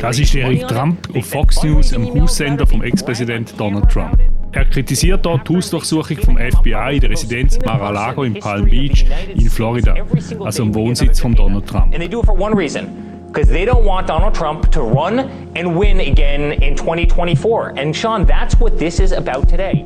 Das ist Eric Trump auf Fox News, einem Haussender vom Ex-Präsident Donald Trump. Er kritisiert dort die Hausdurchsuchung vom FBI in der Residenz Mar-a-Lago in Palm Beach in Florida, also im Wohnsitz von Donald Trump. And they do it for one reason. Because they don't want Donald Trump to run and win again in 2024. And Sean, that's what this is about today.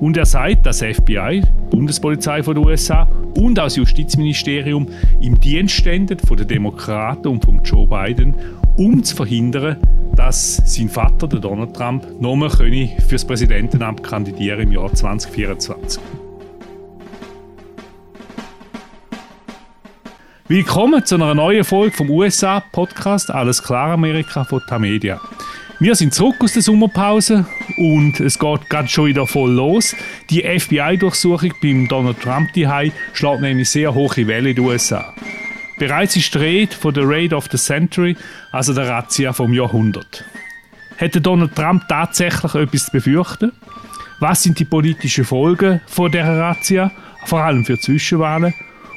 Und er sagt, dass FBI, Bundespolizei von den USA und das Justizministerium im Dienst stehen von den Demokraten und von Joe Biden, um zu verhindern, dass sein Vater, der Donald Trump, nochmal für das Präsidentenamt kandidieren im Jahr 2024. Willkommen zu einer neuen Folge vom USA-Podcast Alles klar Amerika von Tamedia. Wir sind zurück aus der Sommerpause und es geht gerade schon wieder voll los. Die FBI-Durchsuchung beim Donald Trump die schlägt nämlich sehr hohe Welle in den USA. Bereits ist die Rede von der Raid of the Century, also der Razzia vom Jahrhundert. Hätte Donald Trump tatsächlich etwas zu befürchten? Was sind die politischen Folgen von der Razzia, vor allem für Zwischenwahlen?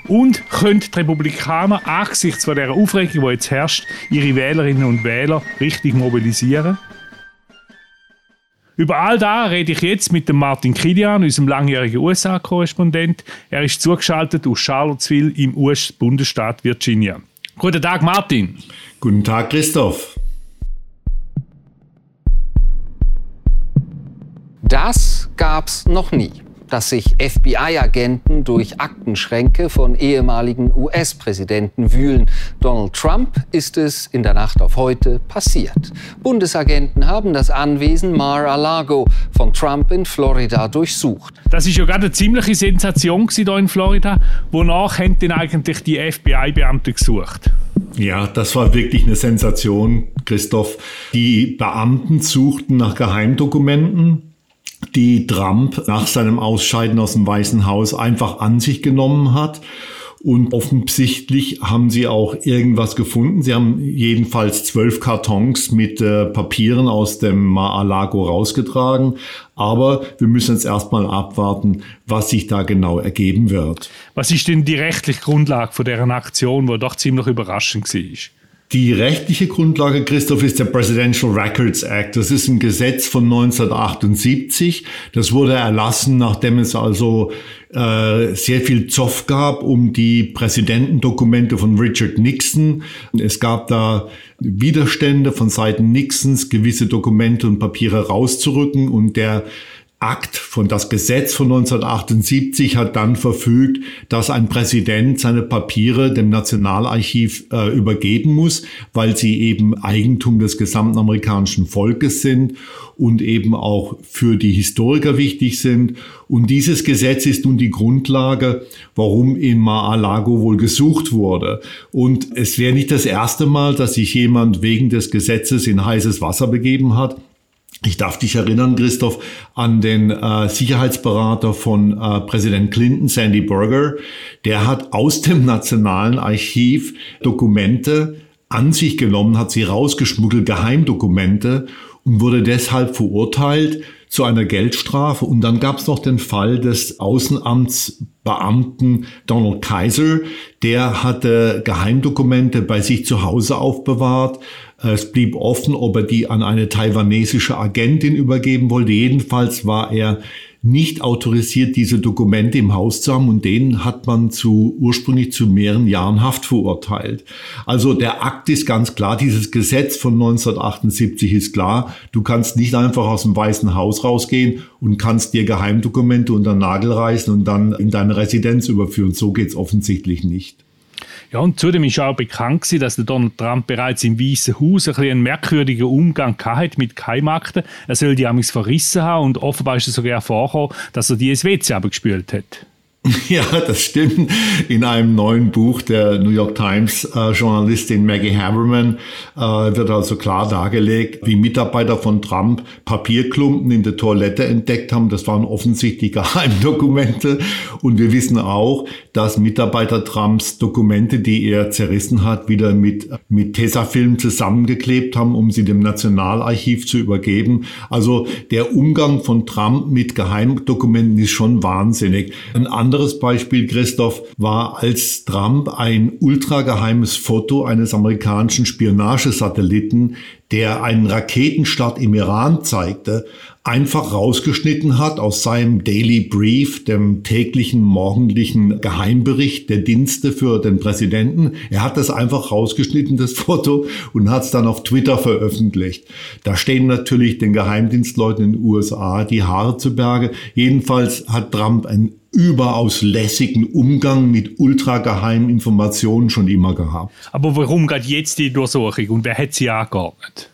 Und können die Republikaner angesichts von der Aufregung, die jetzt herrscht, ihre Wählerinnen und Wähler richtig mobilisieren? Über all das rede ich jetzt mit dem Martin Kilian, unserem langjährigen USA-Korrespondent. Er ist zugeschaltet aus Charlottesville im US-Bundesstaat Virginia. Guten Tag, Martin. Guten Tag, Christoph. Das gab's noch nie dass sich FBI-Agenten durch Aktenschränke von ehemaligen US-Präsidenten wühlen. Donald Trump ist es in der Nacht auf heute passiert. Bundesagenten haben das Anwesen Mar-a-Lago von Trump in Florida durchsucht. Das ist ja gerade eine ziemliche Sensation hier in Florida. Wonach haben denn eigentlich die FBI-Beamten gesucht? Ja, das war wirklich eine Sensation, Christoph. Die Beamten suchten nach Geheimdokumenten die Trump nach seinem Ausscheiden aus dem Weißen Haus einfach an sich genommen hat. Und offensichtlich haben sie auch irgendwas gefunden. Sie haben jedenfalls zwölf Kartons mit äh, Papieren aus dem Mar-a-Lago rausgetragen. Aber wir müssen jetzt erstmal abwarten, was sich da genau ergeben wird. Was ist denn die rechtliche Grundlage von deren Aktion, wo doch ziemlich überraschend war? Die rechtliche Grundlage, Christoph, ist der Presidential Records Act. Das ist ein Gesetz von 1978. Das wurde erlassen, nachdem es also äh, sehr viel Zoff gab um die Präsidentendokumente von Richard Nixon. Es gab da Widerstände von Seiten Nixons, gewisse Dokumente und Papiere rauszurücken und der Akt von das Gesetz von 1978 hat dann verfügt, dass ein Präsident seine Papiere dem Nationalarchiv äh, übergeben muss, weil sie eben Eigentum des gesamten amerikanischen Volkes sind und eben auch für die Historiker wichtig sind. Und dieses Gesetz ist nun die Grundlage, warum in Mar-a-Lago wohl gesucht wurde. Und es wäre nicht das erste Mal, dass sich jemand wegen des Gesetzes in heißes Wasser begeben hat. Ich darf dich erinnern, Christoph, an den äh, Sicherheitsberater von äh, Präsident Clinton, Sandy Berger. Der hat aus dem Nationalen Archiv Dokumente an sich genommen, hat sie rausgeschmuggelt, Geheimdokumente und wurde deshalb verurteilt zu einer Geldstrafe. Und dann gab es noch den Fall des Außenamtsbeamten Donald Kaiser. Der hatte Geheimdokumente bei sich zu Hause aufbewahrt es blieb offen, ob er die an eine taiwanesische Agentin übergeben wollte. Jedenfalls war er nicht autorisiert, diese Dokumente im Haus zu haben und den hat man zu ursprünglich zu mehreren Jahren Haft verurteilt. Also der Akt ist ganz klar, dieses Gesetz von 1978 ist klar. Du kannst nicht einfach aus dem Weißen Haus rausgehen und kannst dir Geheimdokumente unter den Nagel reißen und dann in deine Residenz überführen. So geht's offensichtlich nicht. Ja, und zudem ist auch bekannt gewesen, dass der Donald Trump bereits im Weißen Haus ein einen merkwürdigen Umgang hatte mit Keimakten. Er soll die amigs verrissen haben und offenbar ist es sogar vorgekommen, dass er die ins WC abgespült hat. Ja, das stimmt. In einem neuen Buch der New York Times äh, Journalistin Maggie Haberman äh, wird also klar dargelegt, wie Mitarbeiter von Trump Papierklumpen in der Toilette entdeckt haben. Das waren offensichtlich Geheimdokumente. Und wir wissen auch, dass Mitarbeiter Trumps Dokumente, die er zerrissen hat, wieder mit, mit Tesafilm zusammengeklebt haben, um sie dem Nationalarchiv zu übergeben. Also der Umgang von Trump mit Geheimdokumenten ist schon wahnsinnig. Ein anderes Beispiel, Christoph, war, als Trump ein ultrageheimes Foto eines amerikanischen Spionagesatelliten, der einen Raketenstart im Iran zeigte, einfach rausgeschnitten hat aus seinem Daily Brief, dem täglichen morgendlichen Geheimbericht der Dienste für den Präsidenten. Er hat das einfach rausgeschnitten, das Foto, und hat es dann auf Twitter veröffentlicht. Da stehen natürlich den Geheimdienstleuten in den USA die Haare zu Berge. Jedenfalls hat Trump einen überaus lässigen Umgang mit ultrageheimen Informationen schon immer gehabt. Aber warum gerade jetzt die Durchsuchung und wer hat sie angeordnet?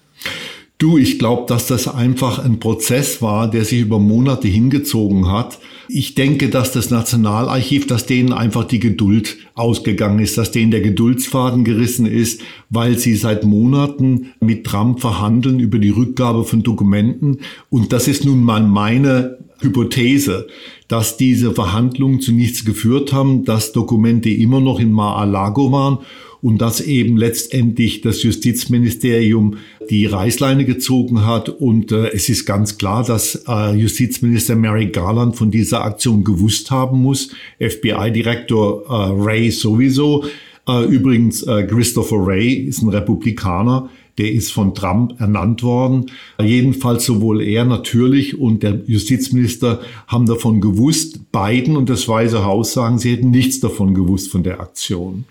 Du, ich glaube, dass das einfach ein Prozess war, der sich über Monate hingezogen hat. Ich denke, dass das Nationalarchiv, dass denen einfach die Geduld ausgegangen ist, dass denen der Geduldsfaden gerissen ist, weil sie seit Monaten mit Trump verhandeln über die Rückgabe von Dokumenten. Und das ist nun mal meine Hypothese, dass diese Verhandlungen zu nichts geführt haben, dass Dokumente immer noch in Mar-a-Lago waren und dass eben letztendlich das Justizministerium die Reißleine gezogen hat. Und äh, es ist ganz klar, dass äh, Justizminister Mary Garland von dieser Aktion gewusst haben muss. FBI-Direktor äh, Ray sowieso. Äh, übrigens, äh, Christopher Ray ist ein Republikaner. Der ist von Trump ernannt worden. Jedenfalls sowohl er natürlich und der Justizminister haben davon gewusst. Biden und das Weiße Haus sagen, sie hätten nichts davon gewusst von der Aktion.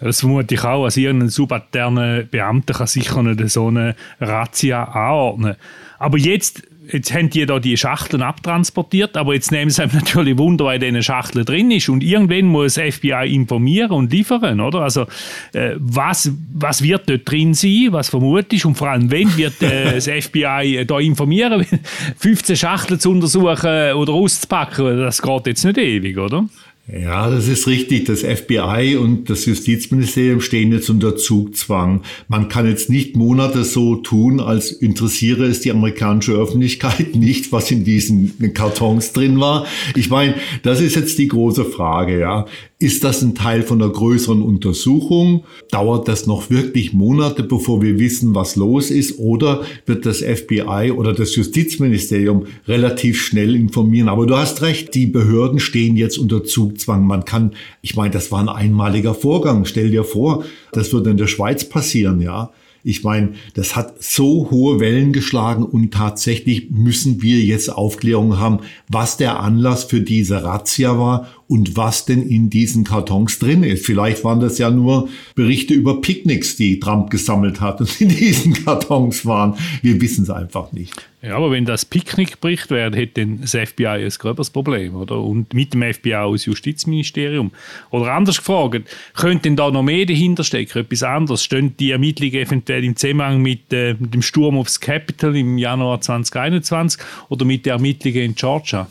Das vermute ich auch. Also irgendein subalterner Beamter kann sicher nicht so eine Razzia anordnen. Aber jetzt, jetzt haben die da die Schachteln abtransportiert, aber jetzt nehmen sie einem natürlich Wunder, was in diesen Schachteln drin ist. Und irgendwann muss das FBI informieren und liefern, oder? Also, äh, was, was wird dort drin sein? Was vermutest Und vor allem, wenn wird äh, das FBI äh, da informieren? 15 Schachteln zu untersuchen oder auszupacken, das geht jetzt nicht ewig, oder? Ja, das ist richtig. Das FBI und das Justizministerium stehen jetzt unter Zugzwang. Man kann jetzt nicht Monate so tun, als interessiere es die amerikanische Öffentlichkeit nicht, was in diesen Kartons drin war. Ich meine, das ist jetzt die große Frage, ja. Ist das ein Teil von einer größeren Untersuchung? Dauert das noch wirklich Monate, bevor wir wissen, was los ist? Oder wird das FBI oder das Justizministerium relativ schnell informieren? Aber du hast recht, die Behörden stehen jetzt unter Zugzwang. Man kann, ich meine, das war ein einmaliger Vorgang. Stell dir vor, das würde in der Schweiz passieren, ja. Ich meine, das hat so hohe Wellen geschlagen und tatsächlich müssen wir jetzt Aufklärung haben, was der Anlass für diese Razzia war und was denn in diesen Kartons drin ist. Vielleicht waren das ja nur Berichte über Picknicks, die Trump gesammelt hat und in diesen Kartons waren. Wir wissen es einfach nicht. Ja, aber wenn das Picknickbericht wäre, hätte das FBI ein gröberes Problem, oder? Und mit dem FBI auch das Justizministerium. Oder anders gefragt, könnte denn da noch mehr dahinter stecken, etwas anderes? Stehen die Ermittlungen eventuell im Zusammenhang mit, äh, dem Sturm aufs Capitol im Januar 2021 oder mit den Ermittlungen in Georgia?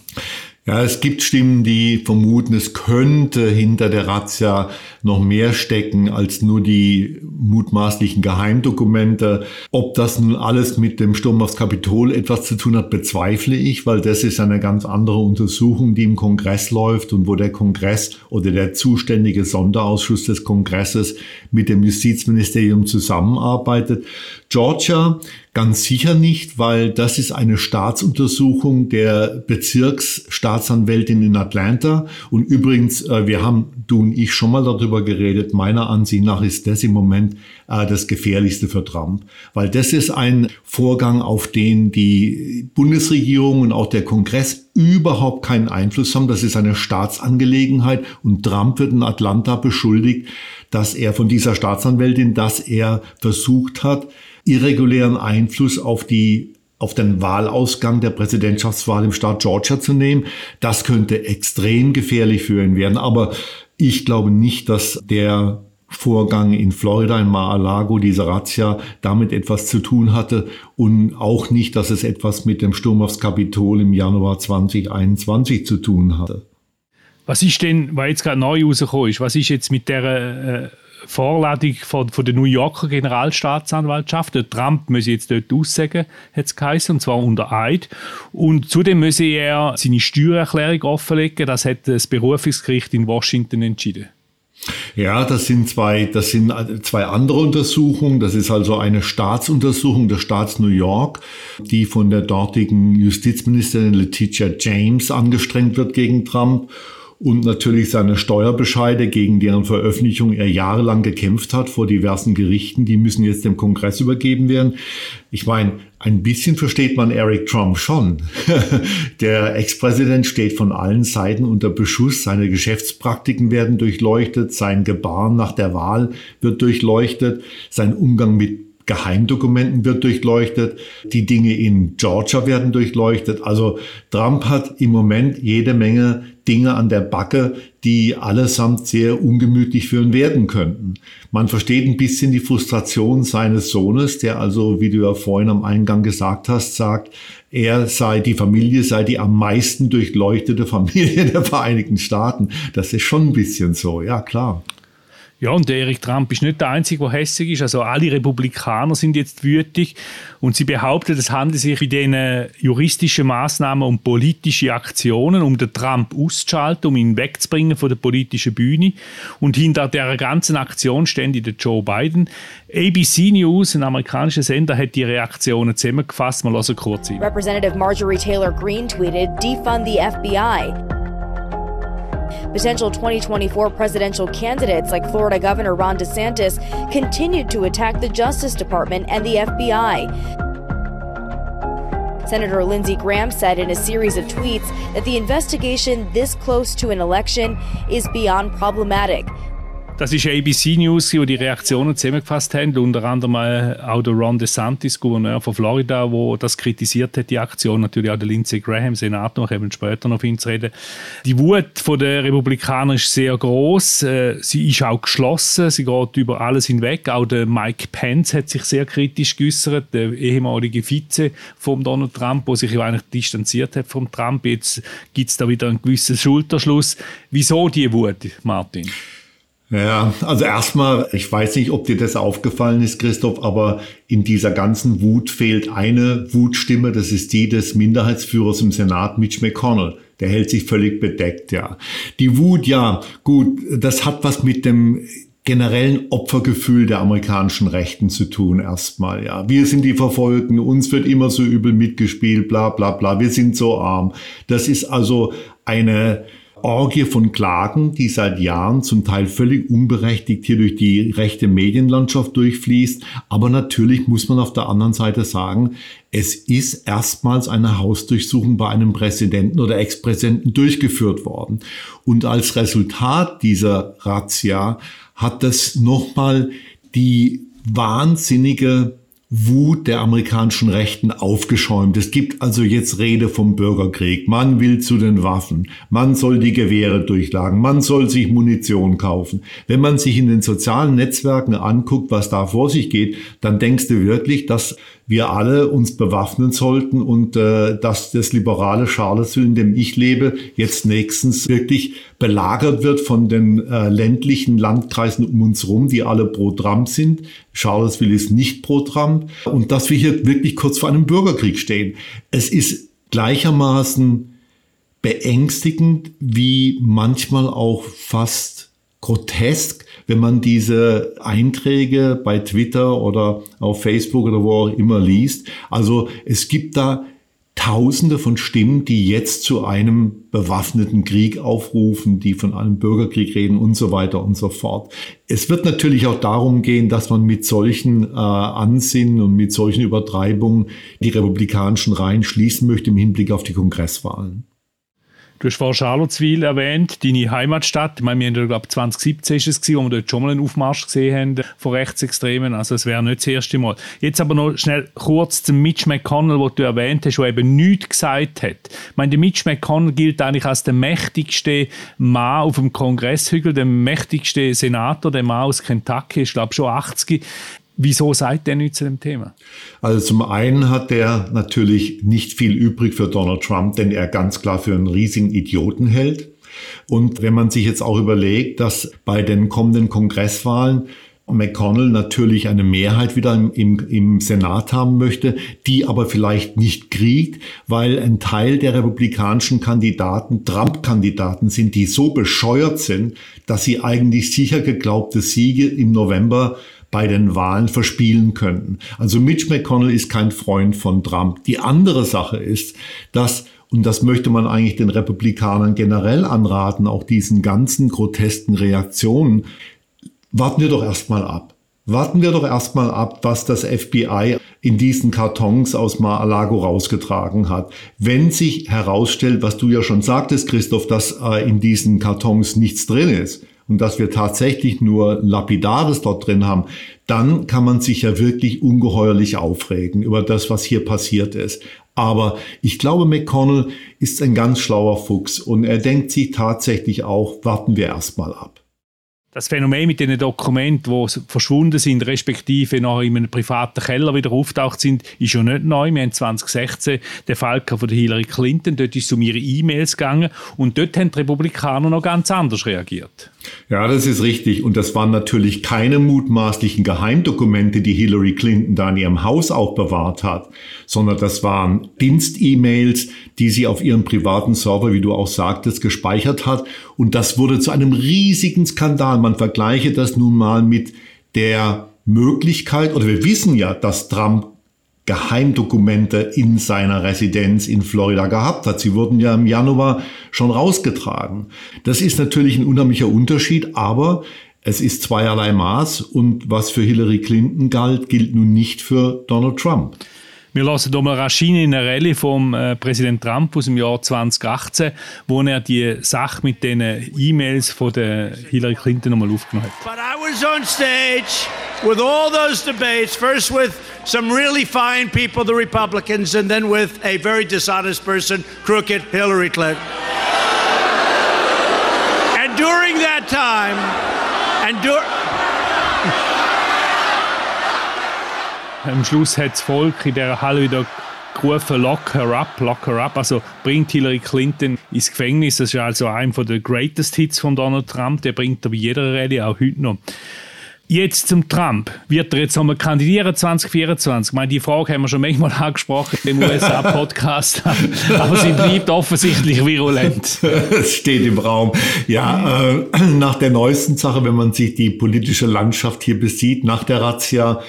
Ja, es gibt Stimmen, die vermuten, es könnte hinter der Razzia noch mehr stecken als nur die mutmaßlichen Geheimdokumente. Ob das nun alles mit dem Sturm aufs Kapitol etwas zu tun hat, bezweifle ich, weil das ist eine ganz andere Untersuchung, die im Kongress läuft und wo der Kongress oder der zuständige Sonderausschuss des Kongresses mit dem Justizministerium zusammenarbeitet. Georgia Ganz sicher nicht, weil das ist eine Staatsuntersuchung der Bezirksstaatsanwältin in Atlanta. Und übrigens, äh, wir haben, du und ich, schon mal darüber geredet. Meiner Ansicht nach ist das im Moment äh, das Gefährlichste für Trump. Weil das ist ein Vorgang, auf den die Bundesregierung und auch der Kongress überhaupt keinen Einfluss haben. Das ist eine Staatsangelegenheit. Und Trump wird in Atlanta beschuldigt, dass er von dieser Staatsanwältin, dass er versucht hat, irregulären Einfluss auf die auf den Wahlausgang der Präsidentschaftswahl im Staat Georgia zu nehmen. Das könnte extrem gefährlich für ihn werden. Aber ich glaube nicht, dass der Vorgang in Florida, in Mar-a-Lago, diese Razzia, damit etwas zu tun hatte und auch nicht, dass es etwas mit dem Sturm aufs Kapitol im Januar 2021 zu tun hatte. Was ist denn, weil jetzt gerade neu rausgekommen ist, was ist jetzt mit der äh, Vorladung von, von der New Yorker Generalstaatsanwaltschaft. Der Trump muss jetzt dort aussagen, hat es geheißen, und zwar unter Eid. Und zudem müsse er seine Steuererklärung offenlegen. Das hat das Berufungsgericht in Washington entschieden. Ja, das sind zwei, das sind zwei andere Untersuchungen. Das ist also eine Staatsuntersuchung des Staats New York, die von der dortigen Justizministerin Letitia James angestrengt wird gegen Trump. Und natürlich seine Steuerbescheide, gegen deren Veröffentlichung er jahrelang gekämpft hat vor diversen Gerichten, die müssen jetzt dem Kongress übergeben werden. Ich meine, ein bisschen versteht man Eric Trump schon. Der Ex-Präsident steht von allen Seiten unter Beschuss. Seine Geschäftspraktiken werden durchleuchtet. Sein Gebaren nach der Wahl wird durchleuchtet. Sein Umgang mit Geheimdokumenten wird durchleuchtet, die Dinge in Georgia werden durchleuchtet. Also Trump hat im Moment jede Menge Dinge an der Backe, die allesamt sehr ungemütlich für ihn werden könnten. Man versteht ein bisschen die Frustration seines Sohnes, der also, wie du ja vorhin am Eingang gesagt hast, sagt, er sei, die Familie sei die am meisten durchleuchtete Familie der Vereinigten Staaten. Das ist schon ein bisschen so, ja klar. Ja, und der Erik Trump ist nicht der Einzige, der hässlich ist. Also alle Republikaner sind jetzt wütig und sie behaupten, es handelt sich in diesen juristischen Maßnahmen um politische Aktionen, um den Trump auszuschalten, um ihn wegzubringen von der politischen Bühne. Und hinter der ganzen Aktion steht der Joe Biden. ABC News, ein amerikanischer Sender, hat die Reaktionen zusammengefasst. Mal hören kurz hin. Representative Marjorie Taylor Greene tweeted, defund the FBI. Potential 2024 presidential candidates like Florida Governor Ron DeSantis continued to attack the Justice Department and the FBI. Senator Lindsey Graham said in a series of tweets that the investigation this close to an election is beyond problematic. Das ist ABC News, die die Reaktionen zusammengefasst haben. Unter anderem äh, auch der Ron DeSantis, Gouverneur von Florida, wo das kritisiert hat, die Aktion. Natürlich auch der Lindsey Graham, Senator, eben später noch auf ihn zu reden. Die Wut der Republikaner ist sehr groß. Äh, sie ist auch geschlossen. Sie geht über alles hinweg. Auch der Mike Pence hat sich sehr kritisch geäußert, der ehemalige Vize von Donald Trump, der sich eigentlich distanziert hat vom Trump. Jetzt gibt es da wieder einen gewissen Schulterschluss. Wieso die Wut, Martin? Ja, also erstmal, ich weiß nicht, ob dir das aufgefallen ist, Christoph, aber in dieser ganzen Wut fehlt eine Wutstimme, das ist die des Minderheitsführers im Senat, Mitch McConnell. Der hält sich völlig bedeckt, ja. Die Wut, ja, gut, das hat was mit dem generellen Opfergefühl der amerikanischen Rechten zu tun erstmal, ja. Wir sind die Verfolgten, uns wird immer so übel mitgespielt, bla bla bla, wir sind so arm. Das ist also eine Orgie von Klagen, die seit Jahren zum Teil völlig unberechtigt hier durch die rechte Medienlandschaft durchfließt. Aber natürlich muss man auf der anderen Seite sagen, es ist erstmals eine Hausdurchsuchung bei einem Präsidenten oder Ex-Präsidenten durchgeführt worden. Und als Resultat dieser Razzia hat das nochmal die wahnsinnige Wut der amerikanischen Rechten aufgeschäumt. Es gibt also jetzt Rede vom Bürgerkrieg. Man will zu den Waffen. Man soll die Gewehre durchlagen. Man soll sich Munition kaufen. Wenn man sich in den sozialen Netzwerken anguckt, was da vor sich geht, dann denkst du wirklich, dass wir alle uns bewaffnen sollten und äh, dass das liberale Charlottesville, in dem ich lebe, jetzt nächstens wirklich belagert wird von den äh, ländlichen Landkreisen um uns rum, die alle pro Trump sind. Charlottesville ist nicht pro Trump und dass wir hier wirklich kurz vor einem Bürgerkrieg stehen. Es ist gleichermaßen beängstigend wie manchmal auch fast grotesk, wenn man diese Einträge bei Twitter oder auf Facebook oder wo auch immer liest. Also es gibt da Tausende von Stimmen, die jetzt zu einem bewaffneten Krieg aufrufen, die von einem Bürgerkrieg reden und so weiter und so fort. Es wird natürlich auch darum gehen, dass man mit solchen äh, Ansinnen und mit solchen Übertreibungen die republikanischen Reihen schließen möchte im Hinblick auf die Kongresswahlen. Du hast vorhin Charlottesville erwähnt, deine Heimatstadt. Ich meine, wir haben, glaube 2017 ist es wo wir dort schon mal einen Aufmarsch gesehen haben von Rechtsextremen. Also es wäre nicht das erste Mal. Jetzt aber noch schnell kurz zum Mitch McConnell, den du erwähnt hast, der eben nichts gesagt hat. Ich meine, der Mitch McConnell gilt eigentlich als der mächtigste Mann auf dem Kongresshügel, der mächtigste Senator, der Mann aus Kentucky, ist glaube schon 80. Wieso seid ihr nicht zu dem Thema? Also zum einen hat er natürlich nicht viel übrig für Donald Trump, den er ganz klar für einen riesigen Idioten hält. Und wenn man sich jetzt auch überlegt, dass bei den kommenden Kongresswahlen McConnell natürlich eine Mehrheit wieder im, im, im, Senat haben möchte, die aber vielleicht nicht kriegt, weil ein Teil der republikanischen Kandidaten Trump-Kandidaten sind, die so bescheuert sind, dass sie eigentlich sicher geglaubte Siege im November bei den Wahlen verspielen könnten. Also Mitch McConnell ist kein Freund von Trump. Die andere Sache ist, dass Und das möchte man eigentlich den Republikanern generell anraten, auch diesen ganzen grotesken Reaktionen. Warten wir doch erstmal ab. Warten wir doch erstmal ab, was das FBI in diesen Kartons aus Mar-a-Lago rausgetragen hat. Wenn sich herausstellt, was du ja schon sagtest, Christoph, dass äh, in diesen Kartons nichts drin ist und dass wir tatsächlich nur Lapidares dort drin haben, dann kann man sich ja wirklich ungeheuerlich aufregen über das, was hier passiert ist. Aber ich glaube, McConnell ist ein ganz schlauer Fuchs und er denkt sich tatsächlich auch, warten wir erstmal ab. Das Phänomen mit den Dokumenten, die verschwunden sind, respektive noch in einem privaten Keller wieder auftaucht sind, ist ja nicht neu. Wir haben 2016 den Fall von Hillary Clinton. Dort ist es um ihre E-Mails gegangen und dort haben die Republikaner noch ganz anders reagiert. Ja, das ist richtig. Und das waren natürlich keine mutmaßlichen Geheimdokumente, die Hillary Clinton da in ihrem Haus aufbewahrt hat, sondern das waren Dienst-E-Mails, die sie auf ihrem privaten Server, wie du auch sagtest, gespeichert hat. Und das wurde zu einem riesigen Skandal. Man vergleiche das nun mal mit der Möglichkeit, oder wir wissen ja, dass Trump Geheimdokumente in seiner Residenz in Florida gehabt hat. Sie wurden ja im Januar schon rausgetragen. Das ist natürlich ein unheimlicher Unterschied, aber es ist zweierlei Maß und was für Hillary Clinton galt, gilt nun nicht für Donald Trump. Wir lassen hier mal Raschin in eine Rallye vom äh, Präsident Trump aus dem Jahr 2018, wo er die Sache mit den E-Mails von der Hillary Clinton nochmal aufgenommen hat. But I was on stage with all those debates, first with some really fine people, the Republicans, and then with a very dishonest person, crooked Hillary Clinton. and during that time, and during Am Schluss hat das Volk in dieser Halle wieder gerufen, lock her up, lock her up. Also bringt Hillary Clinton ins Gefängnis. Das ist also einer der greatest Hits von Donald Trump. Der bringt er bei jeder Rallye, auch heute noch. Jetzt zum Trump. Wird er jetzt nochmal kandidieren 2024? Ich meine, die Frage haben wir schon manchmal angesprochen im USA-Podcast, aber sie bleibt offensichtlich virulent. Es steht im Raum. Ja, äh, nach der neuesten Sache, wenn man sich die politische Landschaft hier besieht, nach der Razzia,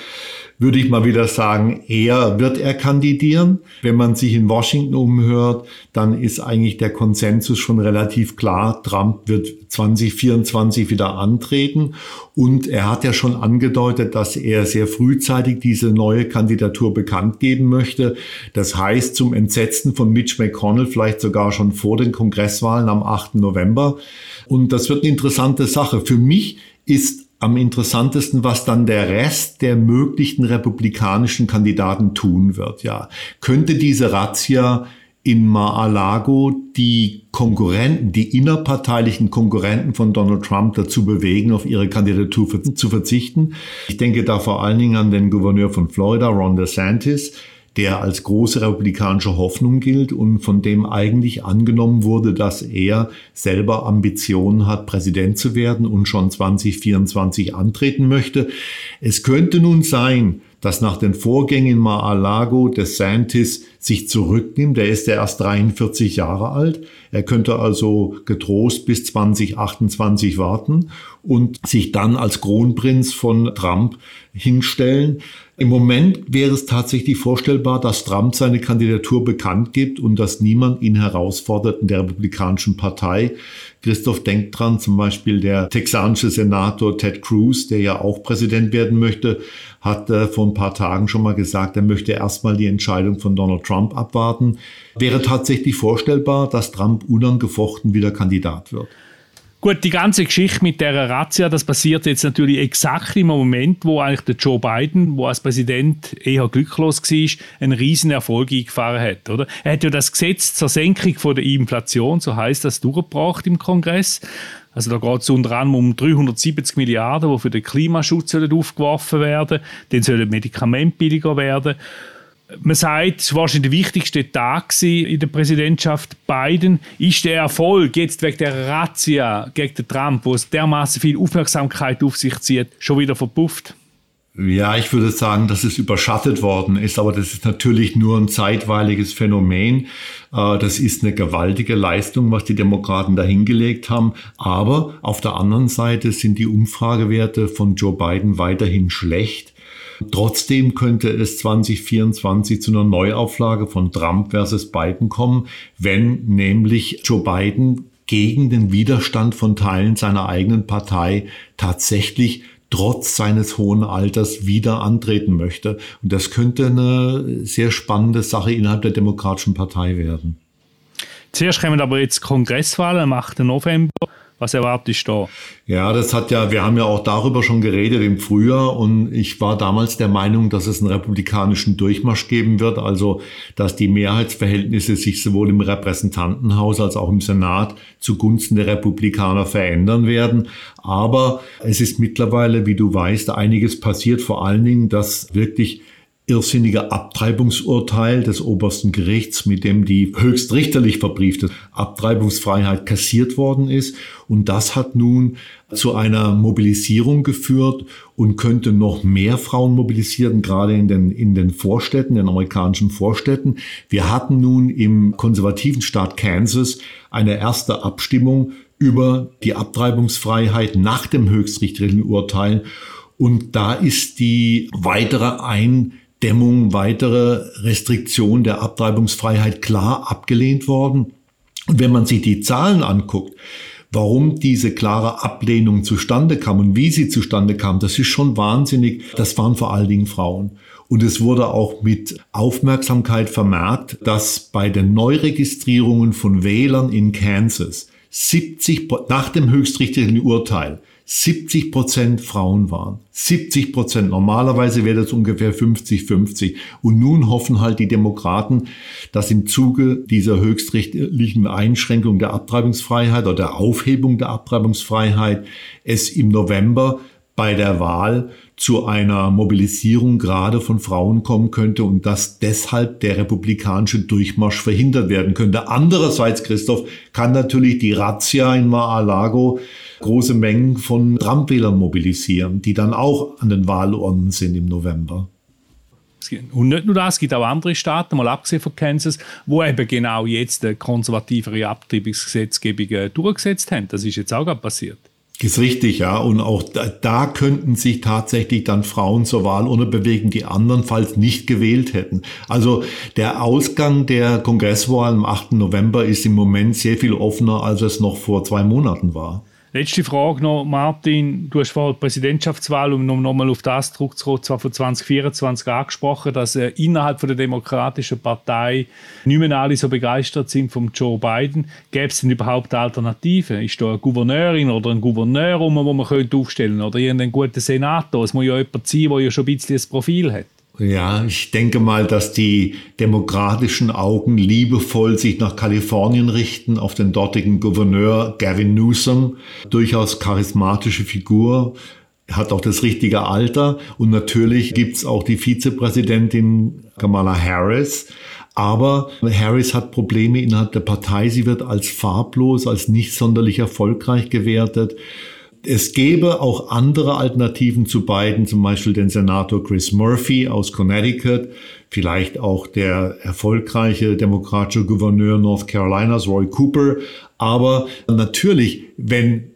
würde ich mal wieder sagen, eher wird er kandidieren. Wenn man sich in Washington umhört, dann ist eigentlich der Konsensus schon relativ klar. Trump wird 2024 wieder antreten. Und er hat ja schon angedeutet, dass er sehr frühzeitig diese neue Kandidatur bekannt geben möchte. Das heißt, zum Entsetzen von Mitch McConnell, vielleicht sogar schon vor den Kongresswahlen am 8. November. Und das wird eine interessante Sache. Für mich ist am interessantesten, was dann der Rest der möglichen republikanischen Kandidaten tun wird. Ja, könnte diese Razzia in Mar-a-Lago die Konkurrenten, die innerparteilichen Konkurrenten von Donald Trump dazu bewegen, auf ihre Kandidatur zu verzichten. Ich denke da vor allen Dingen an den Gouverneur von Florida, Ron DeSantis, der als große republikanische Hoffnung gilt und von dem eigentlich angenommen wurde, dass er selber Ambitionen hat, Präsident zu werden und schon 2024 antreten möchte. Es könnte nun sein, dass nach den Vorgängen in Mar-a-Lago DeSantis sich zurücknimmt. Er ist ja erst 43 Jahre alt. Er könnte also getrost bis 2028 warten und sich dann als Kronprinz von Trump hinstellen. Im Moment wäre es tatsächlich vorstellbar, dass Trump seine Kandidatur bekannt gibt und dass niemand ihn herausfordert in der Republikanischen Partei. Christoph denkt dran, zum Beispiel der texanische Senator Ted Cruz, der ja auch Präsident werden möchte, hat äh, vor ein paar Tagen schon mal gesagt, er möchte erstmal die Entscheidung von Donald Trump abwarten. Wäre tatsächlich vorstellbar, dass Trump unangefochten wieder Kandidat wird. Gut, die ganze Geschichte mit der Razzia, das passiert jetzt natürlich exakt im Moment, wo eigentlich der Joe Biden, wo als Präsident eher glücklos war, einen riesen Erfolg eingefahren hat, oder? Er hat ja das Gesetz zur Senkung von der Inflation, so heißt das, durchgebracht im Kongress. Also da geht es unter anderem um 370 Milliarden, die für den Klimaschutz aufgeworfen werden. Dann sollen Medikamente billiger werden man sagt, es war wahrscheinlich der wichtigste Tag in der Präsidentschaft Biden. Ist der Erfolg jetzt wegen der Razzia gegen den Trump, wo es dermaßen viel Aufmerksamkeit auf sich zieht, schon wieder verpufft? Ja, ich würde sagen, dass es überschattet worden ist, aber das ist natürlich nur ein zeitweiliges Phänomen. Äh, das ist eine gewaltige Leistung, was die Demokraten da hingelegt haben. Aber auf der anderen Seite sind die Umfragewerte von Joe Biden weiterhin schlecht. Trotzdem könnte es 2024 zu einer Neuauflage von Trump versus Biden kommen, wenn nämlich Joe Biden gegen den Widerstand von Teilen seiner eigenen Partei tatsächlich trotz seines hohen Alters wieder antreten möchte. Und das könnte eine sehr spannende Sache innerhalb der Demokratischen Partei werden. Zuerst kommen aber jetzt Kongresswahlen am 8. November. Was erwartest du da? Ja, das hat ja, wir haben ja auch darüber schon geredet im Frühjahr und ich war damals der Meinung, dass es einen republikanischen Durchmarsch geben wird, also dass die Mehrheitsverhältnisse sich sowohl im Repräsentantenhaus als auch im Senat zugunsten der Republikaner verändern werden. Aber es ist mittlerweile, wie du weißt, einiges passiert, vor allen Dingen, dass wirklich irrsinnige Abtreibungsurteil des obersten Gerichts, mit dem die höchstrichterlich verbriefte Abtreibungsfreiheit kassiert worden ist. Und das hat nun zu einer Mobilisierung geführt und könnte noch mehr Frauen mobilisieren, gerade in den, in den Vorstädten, den amerikanischen Vorstädten. Wir hatten nun im konservativen Staat Kansas eine erste Abstimmung über die Abtreibungsfreiheit nach dem höchstrichterlichen Urteil. Und da ist die weitere ein Dämmung, weitere Restriktion der Abtreibungsfreiheit klar abgelehnt worden. Und wenn man sich die Zahlen anguckt, warum diese klare Ablehnung zustande kam und wie sie zustande kam, das ist schon wahnsinnig. Das waren vor allen Dingen Frauen. Und es wurde auch mit Aufmerksamkeit vermerkt, dass bei den Neuregistrierungen von Wählern in Kansas 70, nach dem höchstrichterlichen Urteil 70 Prozent Frauen waren. 70 Prozent. Normalerweise wäre das ungefähr 50-50. Und nun hoffen halt die Demokraten, dass im Zuge dieser höchstrichterlichen Einschränkung der Abtreibungsfreiheit oder der Aufhebung der Abtreibungsfreiheit es im November bei der Wahl zu einer Mobilisierung gerade von Frauen kommen könnte und dass deshalb der republikanische Durchmarsch verhindert werden könnte. Andererseits, Christoph, kann natürlich die Razzia in Mar-a-Lago große Mengen von Trump-Wählern mobilisieren, die dann auch an den Wahlurnen sind im November. Und nicht nur das, es gibt auch andere Staaten, mal abgesehen von Kansas, wo eben genau jetzt eine konservativere Abtreibungsgesetzgebung äh, durchgesetzt haben. Das ist jetzt auch gerade passiert. Ist richtig, ja. Und auch da, da, könnten sich tatsächlich dann Frauen zur Wahlurne bewegen, die andernfalls nicht gewählt hätten. Also der Ausgang der Kongresswahl am 8. November ist im Moment sehr viel offener, als es noch vor zwei Monaten war. Letzte Frage noch, Martin. Du hast vorhin die Präsidentschaftswahl, um nochmal auf das zurückzukommen, zwar von 2024 angesprochen, dass äh, innerhalb von der Demokratischen Partei nicht mehr alle so begeistert sind vom Joe Biden. Gäbe es denn überhaupt Alternativen? Ist da eine Gouverneurin oder ein Gouverneur, wo man aufstellen könnte? Oder irgendein guter Senator? Es muss ja jemand sein, der ja schon ein bisschen das Profil hat. Ja, ich denke mal, dass die demokratischen Augen liebevoll sich nach Kalifornien richten, auf den dortigen Gouverneur Gavin Newsom, durchaus charismatische Figur, hat auch das richtige Alter und natürlich gibt's auch die Vizepräsidentin Kamala Harris. Aber Harris hat Probleme innerhalb der Partei. Sie wird als farblos, als nicht sonderlich erfolgreich gewertet. Es gäbe auch andere Alternativen zu beiden, zum Beispiel den Senator Chris Murphy aus Connecticut, vielleicht auch der erfolgreiche demokratische Gouverneur North Carolinas, Roy Cooper. Aber natürlich, wenn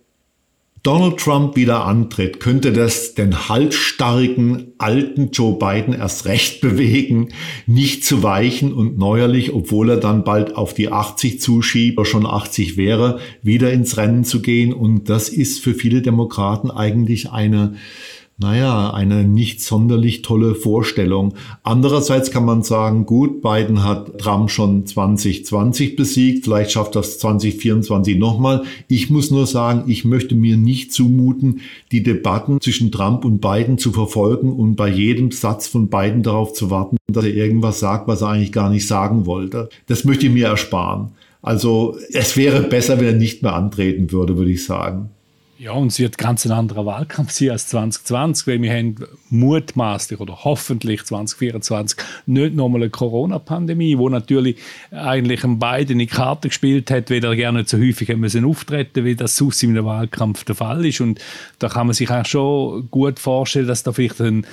Donald Trump wieder antritt, könnte das den halsstarrigen alten Joe Biden erst recht bewegen, nicht zu weichen und neuerlich, obwohl er dann bald auf die 80 zuschiebt schon 80 wäre, wieder ins Rennen zu gehen. Und das ist für viele Demokraten eigentlich eine naja, eine nicht sonderlich tolle Vorstellung. Andererseits kann man sagen, gut, Biden hat Trump schon 2020 besiegt, vielleicht schafft das 2024 nochmal. Ich muss nur sagen, ich möchte mir nicht zumuten, die Debatten zwischen Trump und Biden zu verfolgen und bei jedem Satz von Biden darauf zu warten, dass er irgendwas sagt, was er eigentlich gar nicht sagen wollte. Das möchte ich mir ersparen. Also es wäre besser, wenn er nicht mehr antreten würde, würde ich sagen. Ja, und es wird ganz ein anderer Wahlkampf sein als 2020, weil wir haben mutmaßlich oder hoffentlich 2024 nicht nochmal eine Corona-Pandemie, wo natürlich eigentlich beiden in die Karte gespielt hat, weil er gerne nicht so häufig müssen auftreten, wie das sonst in einem Wahlkampf der Fall ist. Und da kann man sich auch schon gut vorstellen, dass da vielleicht ein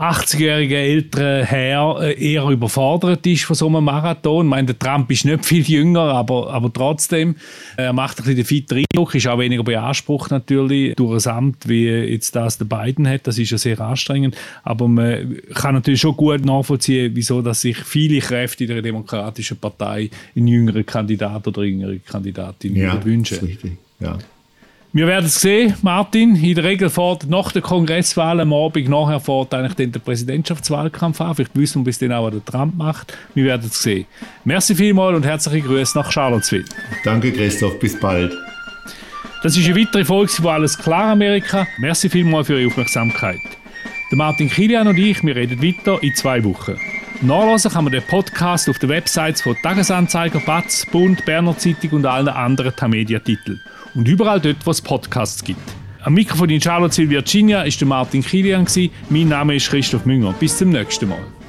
80-jähriger älterer Herr äh, eher überfordert ist von so einem Marathon. Ich meine, der Trump ist nicht viel jünger, aber, aber trotzdem, äh, er macht ein bisschen den fitten Eindruck, ist auch weniger beansprucht natürlich durch das Amt, wie jetzt das der Biden hat. Das ist ja sehr anstrengend. Aber man kann natürlich schon gut nachvollziehen, wieso dass sich viele Kräfte in der Demokratischen Partei einen jüngeren Kandidat oder jüngere Kandidatin ja, wünschen. Das ist richtig. Ja. Wir werden es sehen, Martin. In der Regel fährt nach der Kongresswahl am Abend nachher fährt eigentlich dann der Präsidentschaftswahlkampf an. Vielleicht wissen wir bis dann auch, was der Trump macht. Wir werden es sehen. Merci vielmals und herzliche Grüße nach Charlottesville. Danke, Christoph. Bis bald. Das ist eine weitere Folge von Alles klar Amerika. Merci vielmals für Ihre Aufmerksamkeit. Der Martin Kilian und ich, wir reden weiter in zwei Wochen. Nachlesen kann man den Podcast auf den Websites von Tagesanzeiger, Batz, Bund, Berner Zeitung und allen anderen Tamedia-Titeln und überall dort, wo es Podcasts gibt. Am Mikrofon in Charlottesville, Virginia, ist Martin Kilian. Mein Name ist Christoph Münger. Bis zum nächsten Mal.